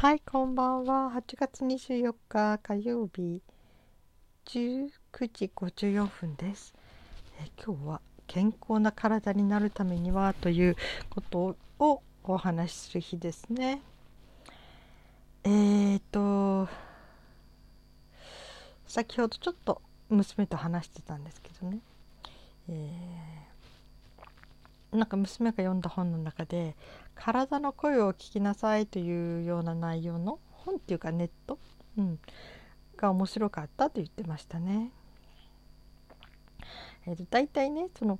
はい、こんばんは。8月24日火曜日19時54分です。え今日は健康な体になるためにはということをお話しする日ですね。えーと先ほどちょっと娘と話してたんですけどね。えーなんか娘が読んだ本の中で「体の声を聞きなさい」というような内容の本っていうかネット、うん、が面白かったと言ってましたね。えー、と大体ねその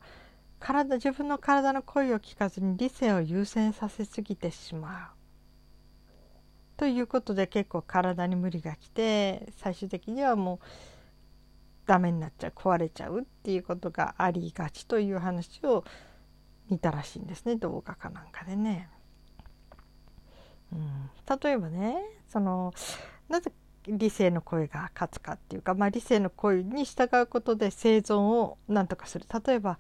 体自分の体の声を聞かずに理性を優先させすぎてしまうということで結構体に無理が来て最終的にはもうダメになっちゃう壊れちゃうっていうことがありがちという話を見たらしいんですね動画かなんかでね。うん、例えばねそのなぜ理性の声が勝つかっていうか、まあ、理性の声に従うことで生存を何とかする例えば、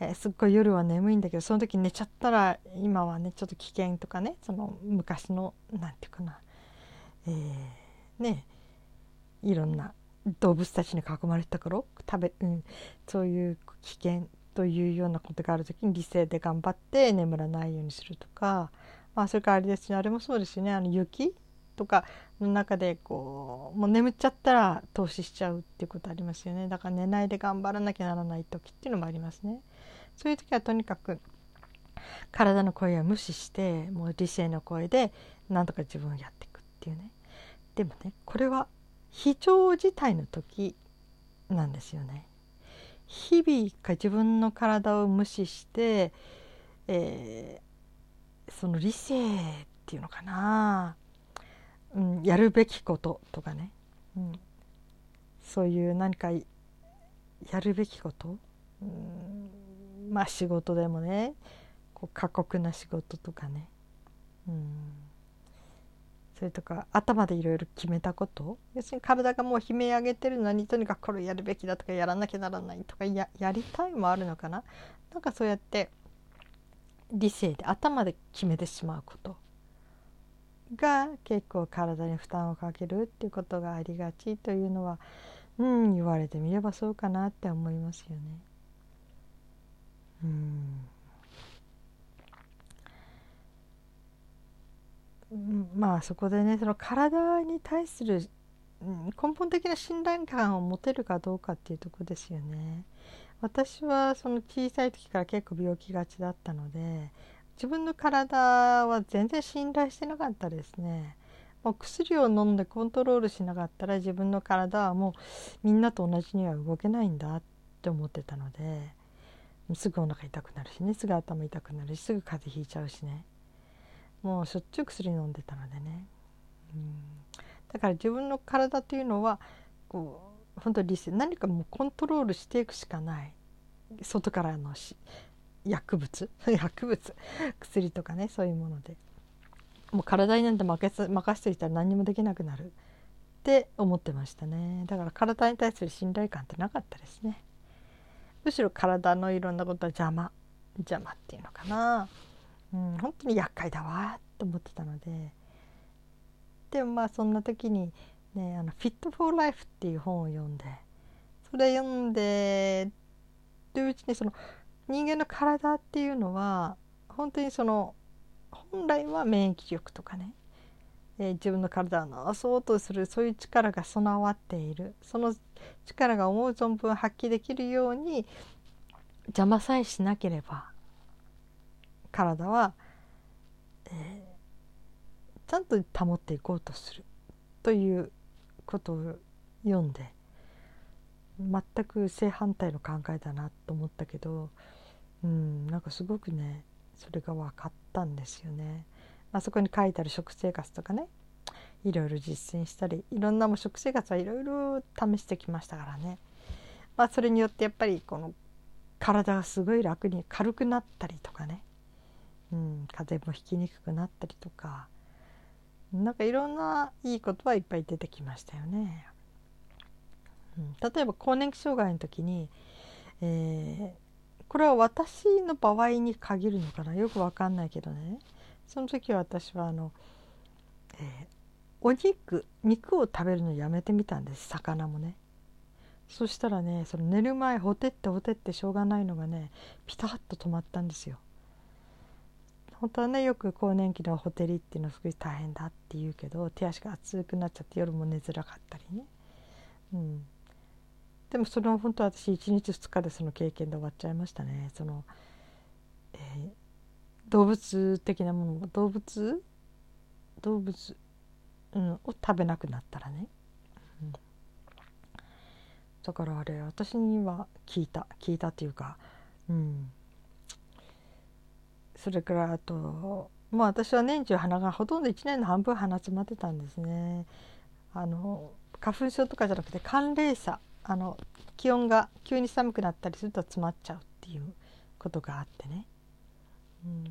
えー、すっごい夜は眠いんだけどその時寝ちゃったら今はねちょっと危険とかねその昔の何て言うかな、えー、ねいろんな動物たちに囲まれた頃食べ、うん、そういう危険というようなことがある時に理性で頑張って眠らないようにするとか、まあ、それからあれですねあれもそうですねあの雪とかの中でこうもう眠っちゃったら投資しちゃうっていうことありますよねだから寝ないで頑張らなきゃならない時っていうのもありますね。そういう時はとにかく体の声は無視してもう理性の声でなんとか自分をやっていくっていうねでもねこれは非常事態の時なんですよね。日々が自分の体を無視して、えー、その理性っていうのかな、うん、やるべきこととかね、うん、そういう何かやるべきこと、うん、まあ仕事でもねこう過酷な仕事とかね、うん。それとか頭でいろいろ決めたこと？要するに体がもう悲鳴上げてるのにとにかくこれやるべきだとかやらなきゃならないとかややりたいもあるのかな？なんかそうやって理性で頭で決めてしまうこと。が結構体に負担をかけるっていうことがありがちというのはうん言われてみればそうかなって思いますよね。うん。まあそこでねその体に対する根本的な信頼感を持てるかどうかっていうとこですよね。私はその小さい時から結構病気がちだったので自分の体は全然信頼してなかったですね。もう薬を飲んでコントロールしなかったら自分の体はもうみんなと同じには動けないんだって思ってたのですぐお腹痛くなるしねすぐ頭痛くなるしすぐ風邪ひいちゃうしね。もうしょっちゅう薬飲んでたのでね、うん、だから自分の体というのはこう本当理性何かもうコントロールしていくしかない。外からのし薬物 薬物薬とかねそういうもので。もう体になんて任せ任せていたら何にもできなくなる。って思ってましたね。だから体に対する信頼感ってなかったですね。むしろ体のいろんなことは邪魔。邪魔っていうのかな。うん、本当に厄介だわと思ってたので。でもまあそんな時にね「あのフィット・フォー・ライフ」っていう本を読んでそれ読んでるうちにその人間の体っていうのは本当にその本来は免疫力とかね、えー、自分の体を治そうとするそういう力が備わっているその力が思う存分発揮できるように邪魔さえしなければ体は、えー、ちゃんと保っていこうとする。ということを読んで全く正反対の考えだなと思ったけどうんなんかすごくねそれが分かったんですよね。まあ、そこに書いてある食生活とかねいろいろ実践したりいろんなも食生活はいろいろ試してきましたからね、まあ、それによってやっぱりこの体がすごい楽に軽くなったりとかね。うん、風邪もひきにくくなったりとか。なんかいろんないいことはいっぱい出てきましたよね。うん、例えば更年期障害の時に、えー、これは私の場合に限るのかな？よくわかんないけどね。その時は私はあの、えお肉肉を食べるのやめてみたんです。魚もね。そしたらねその寝る前ほてってほてってしょうがないのがねピタッと止まったんですよ。本当はねよく更年期のほてりっていうのはすごい大変だって言うけど手足が熱くなっちゃって夜も寝づらかったりね。うん。でもそれは本当私1日2日でその経験で終わっちゃいましたね。その、えー、動物的なもの動物？動物、うん、を食べなくなったらね、うん、だからあれ私には聞いた。聞いたっていうかうん。それからあとまあ私は年中鼻がほとんど1年の半分鼻詰まってたんですね。あの花粉症とかじゃなくて寒冷差。あの気温が急に寒くなったりすると詰まっちゃうっていうことがあってね、うん、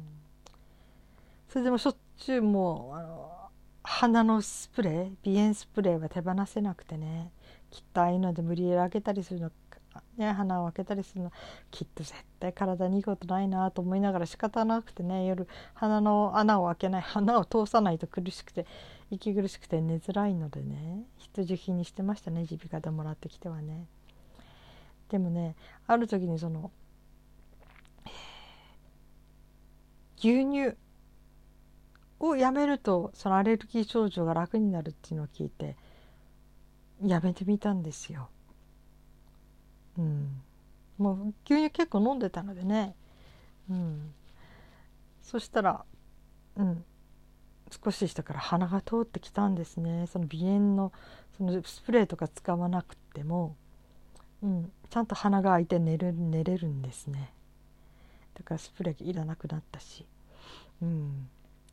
それでもしょっちゅうもうあの鼻のスプレー鼻炎スプレーは手放せなくてね。きっとああいうので無理やり開けたりするの、ね、鼻を開けたりするのきっと絶対体にいいことないなと思いながら仕方なくてね夜鼻の穴を開けない鼻を通さないと苦しくて息苦しくて寝づらいのでね必需品にしてましたね耳鼻科でもらってきてはね。でもねある時にその牛乳をやめるとそのアレルギー症状が楽になるっていうのを聞いてやめてみたんですよ。うん、もう牛乳結構飲んでたのでね、うん、そしたら、うん、少ししたから鼻が通ってきたんですね。その鼻炎のそのスプレーとか使わなくても、うん、ちゃんと鼻が開いて寝る寝れるんですね。だからスプレーいらなくなったし、うん、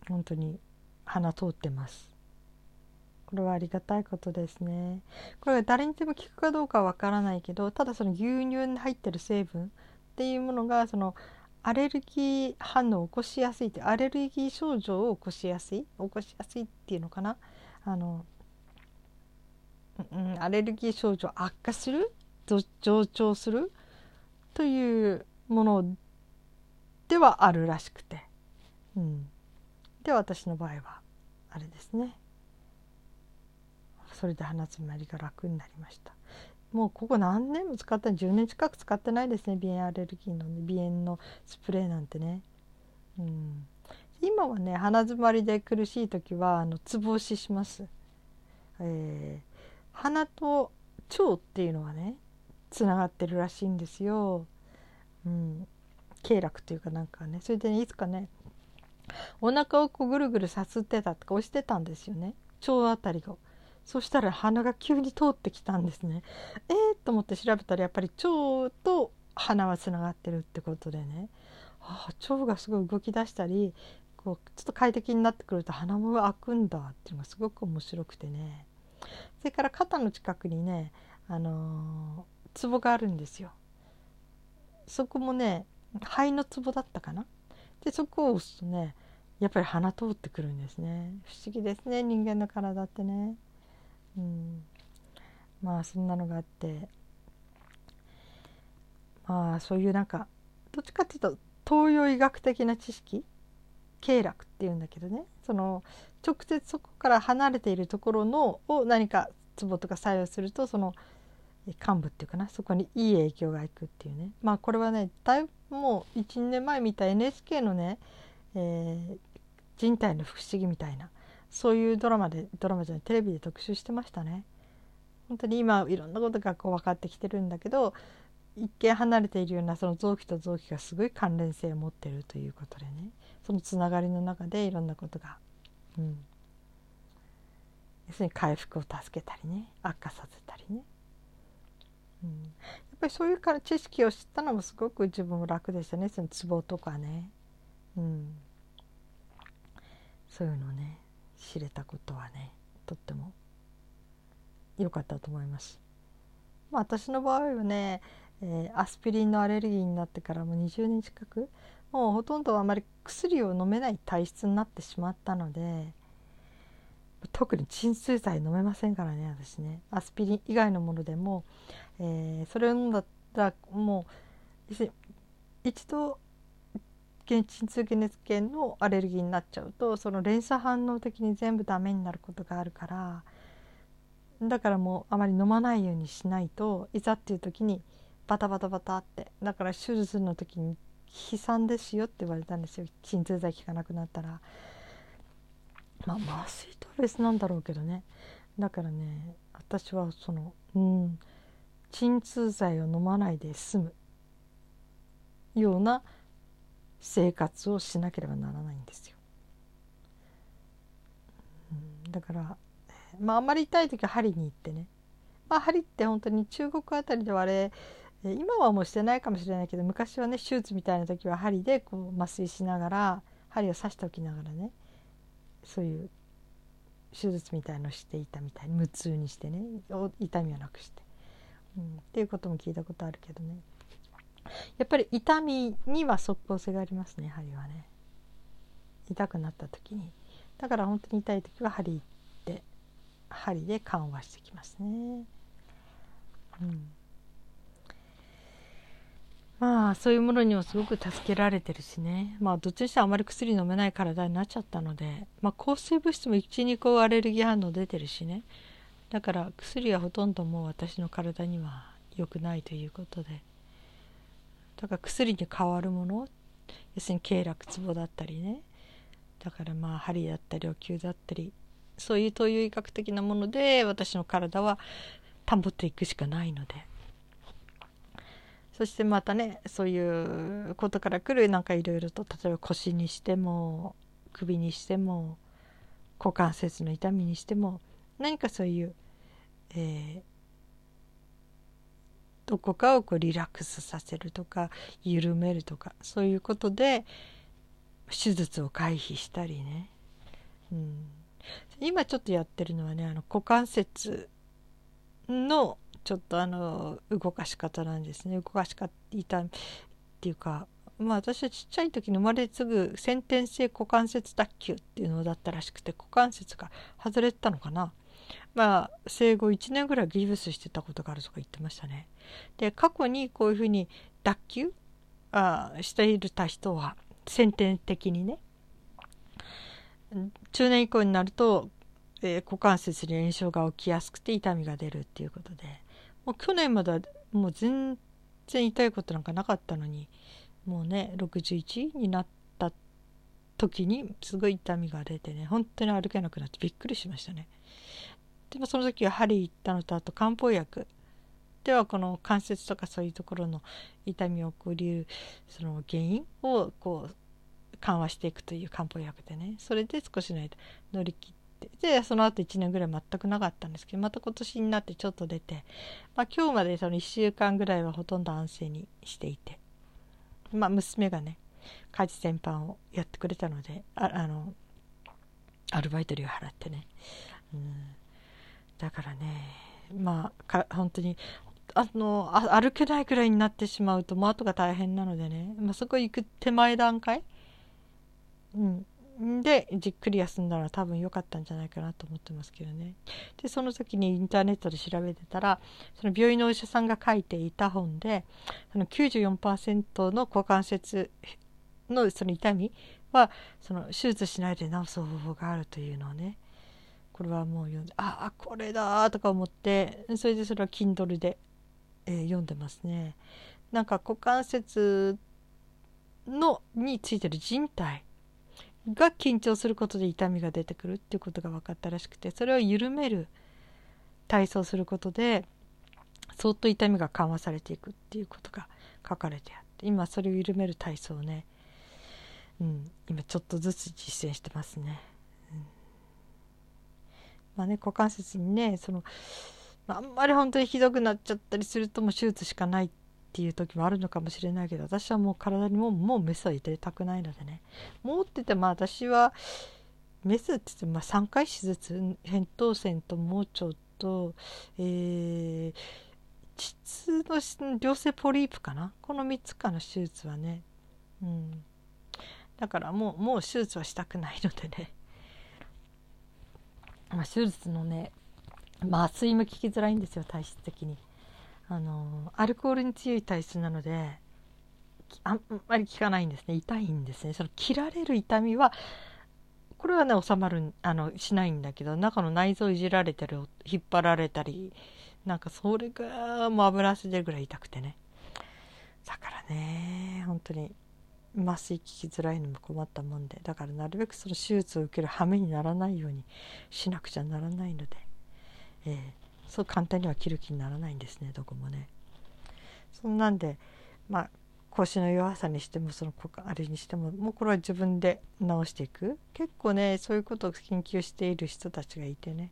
本当に鼻通ってます。これはありがたいことですね。これ誰にでも効くかどうかはわからないけどただその牛乳に入ってる成分っていうものがそのアレルギー反応を起こしやすいってアレルギー症状を起こしやすい起こしやすいっていうのかな？あの、うん、アレルギー症状悪化する？上長する？というものではあるらしくて、うん、で私の場合はあれですね。それで鼻詰まりが楽になりました。もうここ何年も使った10年近く使ってないですね。鼻炎アレルギーの、ね、鼻炎のスプレーなんてね、うん、今はね鼻詰まりで苦しい時はあのつぼ押しします、えー、鼻と腸っていうのはねつながってるらしいんですよ、うん、経絡っていうかなんかね。それで、ね、いつかねお腹をこうぐるぐるさすってたとか押してたんですよね。腸あたりを。そしたら鼻が急に通ってきたんですね。えー、と思って調べたらやっぱり腸と鼻はつながってるってことでねはあ腸がすごい動き出したりこうちょっと快適になってくると鼻も開くんだっていうのがすごく面白くてねそれから肩の近くにねあのー、ツボがあるんですよ。そこもね肺のツボだったかなでそこを押すとねやっぱり鼻通ってくるんですね不思議ですね人間の体ってね。うん、まあそんなのがあって。まあそういうなんかどっちかっていうと東洋医学的な知識？経絡っていうんだけどね。その直接そこから離れているところのを何かツボとか作用するとその幹部っていうかな？そこにいい影響がいくっていうね。まあこれはねだいぶもう12年前見た NHK のね、えー、人体の不思議みたいなそういうドラマでドラマじゃないテレビで特集してましたね。本当に今いろんなことがこう分かってきてるんだけど一見離れているようなその臓器と臓器がすごい関連性を持ってるということでね。そのつながりの中でいろんなことが、うん、要するに回復を助けたりね悪化させたりね、うん、やっぱりそういうから知識を知ったのもすごく自分も楽でしたね。そのツボとかね、うん、そういうのね。知れたことはねとっても良かったと思います。まあ、私の場合はね、えー、アスピリンのアレルギーになってからもう20年近くもうほとんどあまり薬を飲めない体質になってしまったので特に鎮痛剤飲めませんからね私ねアスピリン以外のものでも、えー、それを飲んだらもう一度鎮痛解熱系のアレルギーになっちゃうとその連鎖反応的に全部ダメになることがあるからだからもうあまり飲まないようにしないといざっていう時にバタバタバタってだから手術の時に悲惨ですよって言われたんですよ。鎮痛剤効かなくなったら。まあ麻酔とは別なんだろうけどね。だからね私はそのうん鎮痛剤を飲まないで済むような生活をしなければならないんですよ。うん、だからまああんまり痛い時は針に行ってね、まあ、針って本当に中国あたりではあれ今はもうしてないかもしれないけど昔はね手術みたいな時は針でこう麻酔しながら針を刺しておきながらねそういう手術みたいのをしていたみたい。に無痛にしてね痛みをなくして、うん、っていうことも聞いたことあるけどね。やっぱり痛みには即効性がありますね針はね。痛くなった時に。だから本当に痛い時は針行って針で緩和してきますね。うん。まあそういうものにもすごく助けられてるしね。まあどっちにしてもあまり薬飲めない体になっちゃったのでまあ抗生物質も12個アレルギー反応出てるしね。だから薬はほとんどもう私の体には良くないということで。だから薬に代わるもの要するに経絡ツボだったりね。だからまあ針だったりお灸だったりそういう東洋医学的なもので私の体は保っていくしかないので。そしてまたねそういうことから来るなんかいろいろと例えば腰にしても首にしても股関節の痛みにしても何かそういう、えー、どこかをこうリラックスさせるとか緩めるとかそういうことで手術を回避したりね、うん、今ちょっとやってるのはねあの股関節のちょっとあの動かし方なんですね。動かし方っていうかまあ私はちっちゃい時に生まれつぐ先天性股関節脱臼っていうのだったらしくて股関節が外れたのかな。まあ生後1年ぐらいギブスしてたことがあるとか言ってましたね。で過去にこういうふうに脱臼あしているた人は先天的にね。中年以降になると、えー、股関節に炎症が起きやすくて痛みが出るっていうことで。もう去年まではもう全然痛いことなんかなかったのにもうね61になった時にすごい痛みが出てね本当に歩けなくなってびっくりしましたね。でもその時は針行ったのとあと漢方薬。ではこの関節とかそういうところの痛みを起こりその原因をこう緩和していくという漢方薬でね。それで少しの間乗り切って。でその後1年ぐらい全くなかったんですけどまた今年になってちょっと出て、まあ、今日までその1週間ぐらいはほとんど安静にしていて、まあ、娘がね家事全般をやってくれたのでああのアルバイト料払ってね、うん、だからね。まあ本当にあの歩けないくらいになってしまうともう後が大変なのでね、まあ、そこ行く手前段階、うん、でじっくり休んだら多分良かったんじゃないかなと思ってますけどね。でその時にインターネットで調べてたらその病院のお医者さんが書いていた本でその94%の股関節のその痛みはその手術しないで治す方法があるというのをねこれはもう読んでああこれだとか思ってそれでそれは Kindle で、えー、読んでますね。なんか股関節のについてる人体が緊張することで痛みが出てくるっていうことが分かったらしくてそれを緩める体操することでそっと痛みが緩和されていくっていうことが書かれてあって今それを緩める体操をね、うん、今ちょっとずつ実践してますね。まあね股関節にねそのあんまり本当にひどくなっちゃったりするともう手術しかないっていう時もあるのかもしれないけど私はもう体にももうメスは入れたくないのでね。もうってても私はメスって言ってもまあ3回手術扁桃腺と盲腸と、えー、膣の良性ポリープかな？この3つかの手術はね、うん、だからもうもう手術はしたくないのでね、まあ、手術のね麻酔も効きづらいんですよ体質的に。あのアルコールに強い体質なのであんまり効かないんですね。痛いんですね。その切られる痛みはこれはね収まるあのしないんだけど中の内臓いじられたり引っ張られたりなんかそれがもう油汗出るぐらい痛くてね。だからね本当に。麻酔効きづらいのも困ったもんでだからなるべくその手術を受ける羽目にならないようにしなくちゃならないので、えー、そう簡単には切る気にならないんですねどこもね。そんなんでまあ腰の弱さにしてもそのあれにしてももうこれは自分で治していく結構ねそういうことを研究している人たちがいてね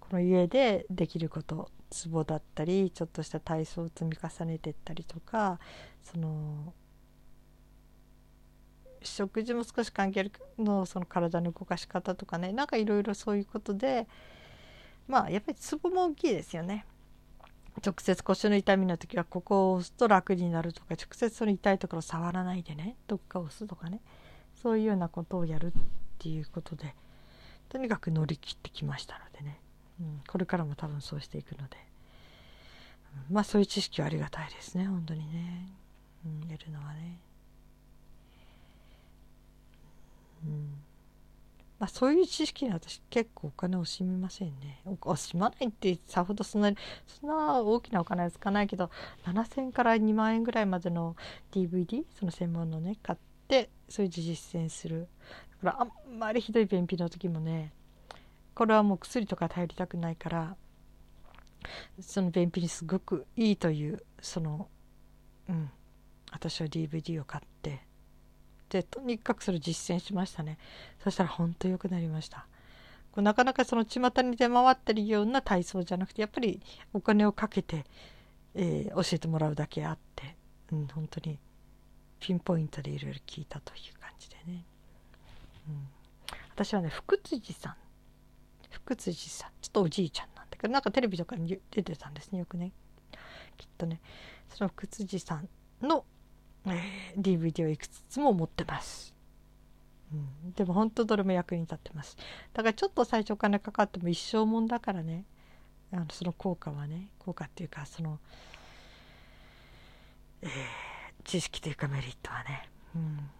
この家でできることツボだったりちょっとした体操を積み重ねていったりとかその食事も少し関係あるのその体の動かし方とかねなんかいろいろそういうことでまあやっぱりツボも大きいですよね。直接腰の痛みの時はここを押すと楽になるとか直接その痛いところ触らないでねどっか押すとかねそういうようなことをやるっていうことでとにかく乗り切ってきましたのでね、うん、これからも多分そうしていくので、まあそういう知識はありがたいですね本当にね、うん、得るのはね。うん。まあ、そういう知識に私結構お金を惜しみませんね。惜しまないってさほどそんなにそんな大きなお金はつかないけど7,000から2万円ぐらいまでの DVD その専門のね買ってそれで実践する。だからあんまりひどい便秘の時もねこれはもう薬とか頼りたくないからその便秘にすごくいいというそのうん私は DVD を買ってってとにかくそれ実践しましたね。そしたら本当良くなりました。こうなかなかその巷に出回ってるような体操じゃなくてやっぱりお金をかけて、えー、教えてもらうだけあって、うん、本当にピンポイントでいろいろ聞いたという感じでね、うん、私はね福辻さん。福辻さん。ちょっとおじいちゃんなんだけどなんかテレビとかに出てたんですねよくね。きっとね。その福辻さんの、DVD をいくつも持ってます。うん、でも本当どれも役に立ってます。だからちょっと最初お金かかっても一生もんだからねあのその効果はね効果っていうかその、えー、知識というかメリットはね、うん、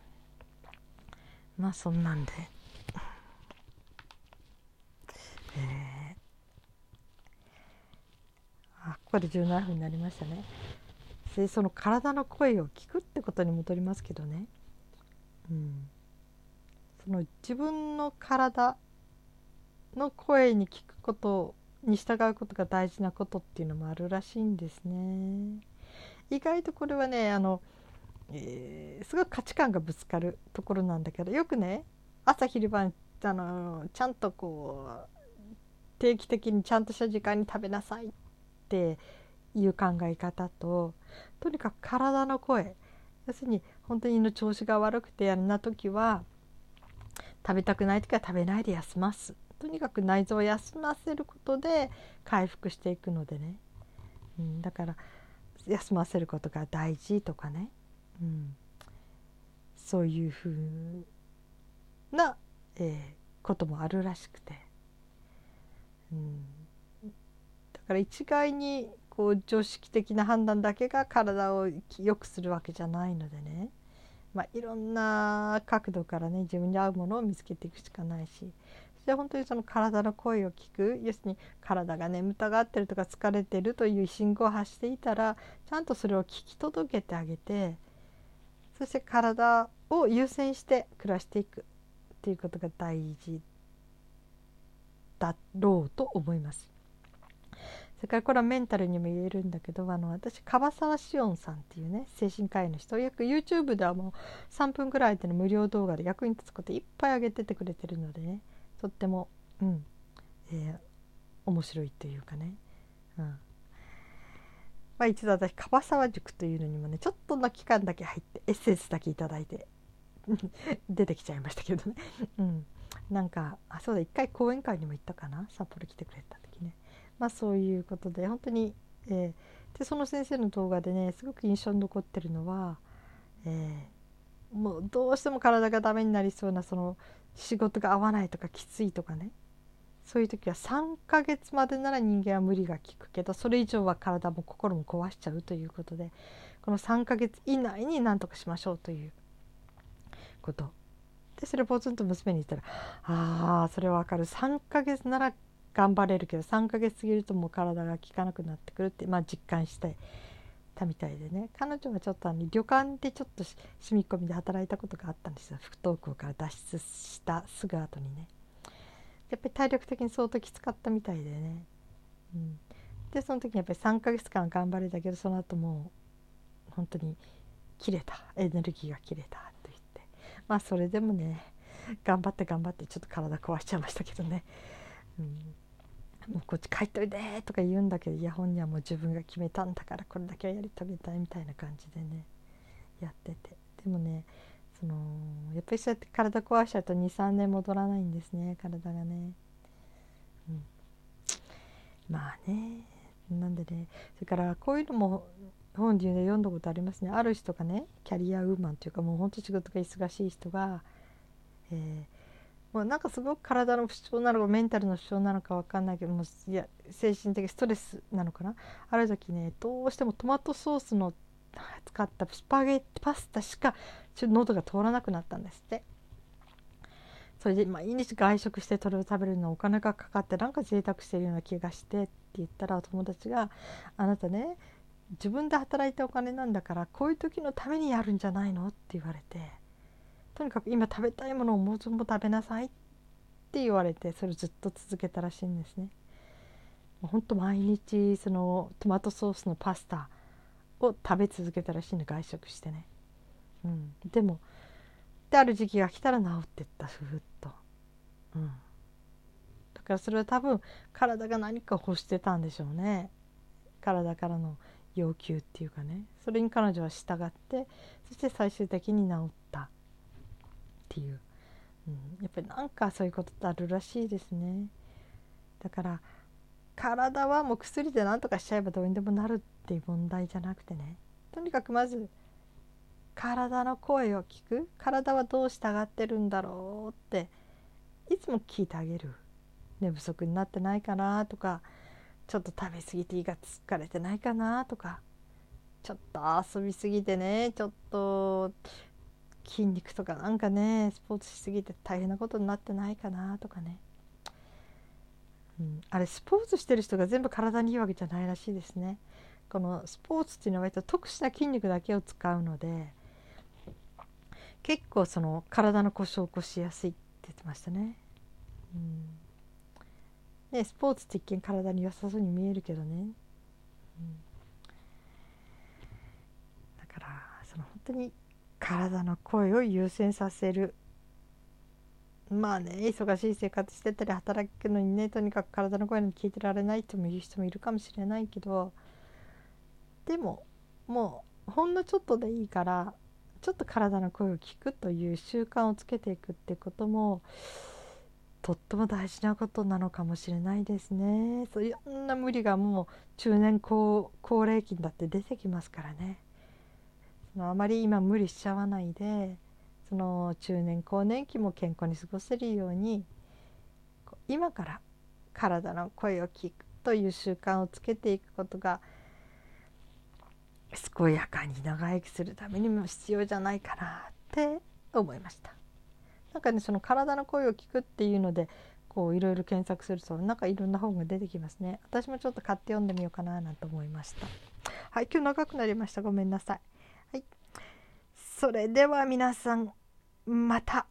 まあそんなんで、えー、あここで17分になりましたね。でその体の声を聞くってことに戻りますけどね、うん、その自分の体の声に聞くことに従うことが大事なことっていうのもあるらしいんですね。意外とこれはねあの、えー、すごい価値観がぶつかるところなんだけどよくね朝昼晩あのちゃんとこう定期的にちゃんとした時間に食べなさいっていう考え方ととにかく体の声。要するに本当に胃の調子が悪くてやんな時は食べたくない時は食べないで休ます。とにかく内臓を休ませることで回復していくのでね、うん、だから休ませることが大事とかね、うん、そういうふうな、えー、こともあるらしくて、うん、だから一概にこう常識的な判断だけが体を良くするわけじゃないのでね、まあ、いろんな角度からね自分に合うものを見つけていくしかないし。そして本当にその体の声を聞く。要するに体が眠たがってるとか疲れてるという信号を発していたらちゃんとそれを聞き届けてあげてそして体を優先して暮らしていくっていうことが大事だろうと思います。それからこれはメンタルにも言えるんだけどあの私樺沢志音さんっていうね精神科医の人よく YouTube ではもう3分ぐらいでの無料動画で役に立つこといっぱい上げててくれてるのでねとっても、うんえー、面白いというかね、うん。まあ、一度私樺沢塾というのにもねちょっとの期間だけ入ってエッセンスだけ頂いて 出てきちゃいましたけどね、うん、なんかあそうだ一回講演会にも行ったかな札幌来てくれた。まあそういうことで本当に、えー、でその先生の動画でねすごく印象に残ってるのは、えー、もうどうしても体がダメになりそうなその仕事が合わないとかきついとかね。そういう時は3ヶ月までなら人間は無理が効くけどそれ以上は体も心も壊しちゃうということでこの3ヶ月以内に何とかしましょうということ。でそれをポツンと娘に言ったら「ああそれはわかる。3ヶ月なら頑張れるけど3ヶ月過ぎるともう体が効かなくなってくる」って、まあ、実感してたみたいでね。彼女はちょっとあの旅館でちょっと住み込みで働いたことがあったんですよ。不登校から脱出したすぐ後にね。やっぱり体力的に相当きつかったみたいでね、うん、でその時にやっぱり3ヶ月間頑張れたけどその後もう本当に切れた。エネルギーが切れたと言って。まあそれでもね頑張って頑張ってちょっと体壊しちゃいましたけどね、うん、もうこっち帰っといでとか言うんだけどいや本人はもう自分が決めたんだからこれだけはやり遂げたいみたいな感じでねやってて。でもねそのやっぱりそうやって体壊しちゃうと23年戻らないんですね体がね。うん、まあねなんでねそれからこういうのも本人で読んだことありますね。ある人がねキャリアウーマンというかもうほんと仕事が忙しい人が、えー、もうなんかすごく体の不調なのかメンタルの不調なのか分かんないけどもいや精神的ストレスなのかな？ある時ねどうしてもトマトソースの使ったスパゲッティパスタしかちょっと喉が通らなくなったんですって。それで毎日外食してそれを食べるのお金がかかってなんか贅沢してるような気がしてって言ったらお友達が「あなたね自分で働いたお金なんだからこういう時のためにやるんじゃないの?」って言われて。とにかく今食べたいものをもうちょっと食べなさいって言われてそれをずっと続けたらしいんですね。ほんと毎日そのトマトソースのパスタを食べ続けたらしいの外食してね、うん、でもである時期が来たら治ってったふーっと、うん、だからそれは多分体が何か欲してたんでしょうね。体からの要求っていうかね。それに彼女は従ってそして最終的に治った。っていう、うん、やっぱりなんかそういうことってあるらしいですね。だから体はもう薬で何とかしちゃえばどうにでもなるっていう問題じゃなくてね。とにかくまず体の声を聞く。体はどう従ってるんだろうっていつも聞いてあげる。寝不足になってないかなとかちょっと食べ過ぎて胃が疲れてないかなとかちょっと遊びすぎてねちょっと筋肉とかなんかねスポーツしすぎて大変なことになってないかなとかねうん、あれスポーツしてる人が全部体にいいわけじゃないらしいですね。このスポーツっていうのは割と特殊な筋肉だけを使うので結構その体の故障を起こしやすいって言ってましたね。うん、ねスポーツって一見体に良さそうに見えるけどね。うん、だからその本当に体の声を優先させるまあね忙しい生活してたり働くのにねとにかく体の声に聞いてられないとも言う人もいるかもしれないけどでももうほんのちょっとでいいからちょっと体の声を聞くという習慣をつけていくってこともとっても大事なことなのかもしれないですね。そういろんな無理がもう中年高高齢期にだって出てきますからね。そのあまり今無理しちゃわないで。その中年更年期も健康に過ごせるように今から体の声を聞くという習慣をつけていくことが健やかに長生きするためにも必要じゃないかなって思いました。なんかねその体の声を聞くっていうのでこういろいろ検索するとなんかいろんな本が出てきますね。私もちょっと買って読んでみようかななんて思いました。はい今日長くなりました。ごめんなさい。はいそれでは皆さんまた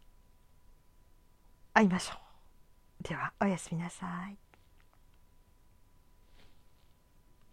会いましょう。ではおやすみなさい。